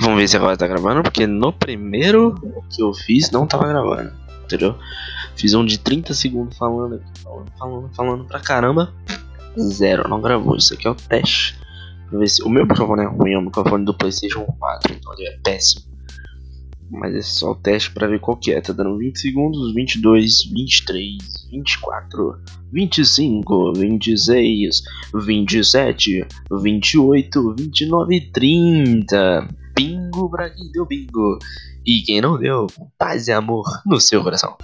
Vamos ver se agora tá gravando, porque no primeiro que eu fiz não tava gravando, entendeu? Fiz um de 30 segundos falando falando, falando, falando pra caramba. Zero, não gravou. Isso aqui é o teste. Ver se. O meu microfone é ruim, é o microfone do PlayStation 4, então ele é péssimo. Mas é só o teste pra ver qual que é. Tá dando 20 segundos, 22, 23, 24, 25, 26, 27, 28, 29 30. Bingo pra quem deu bingo. E quem não deu, paz e amor no seu coração.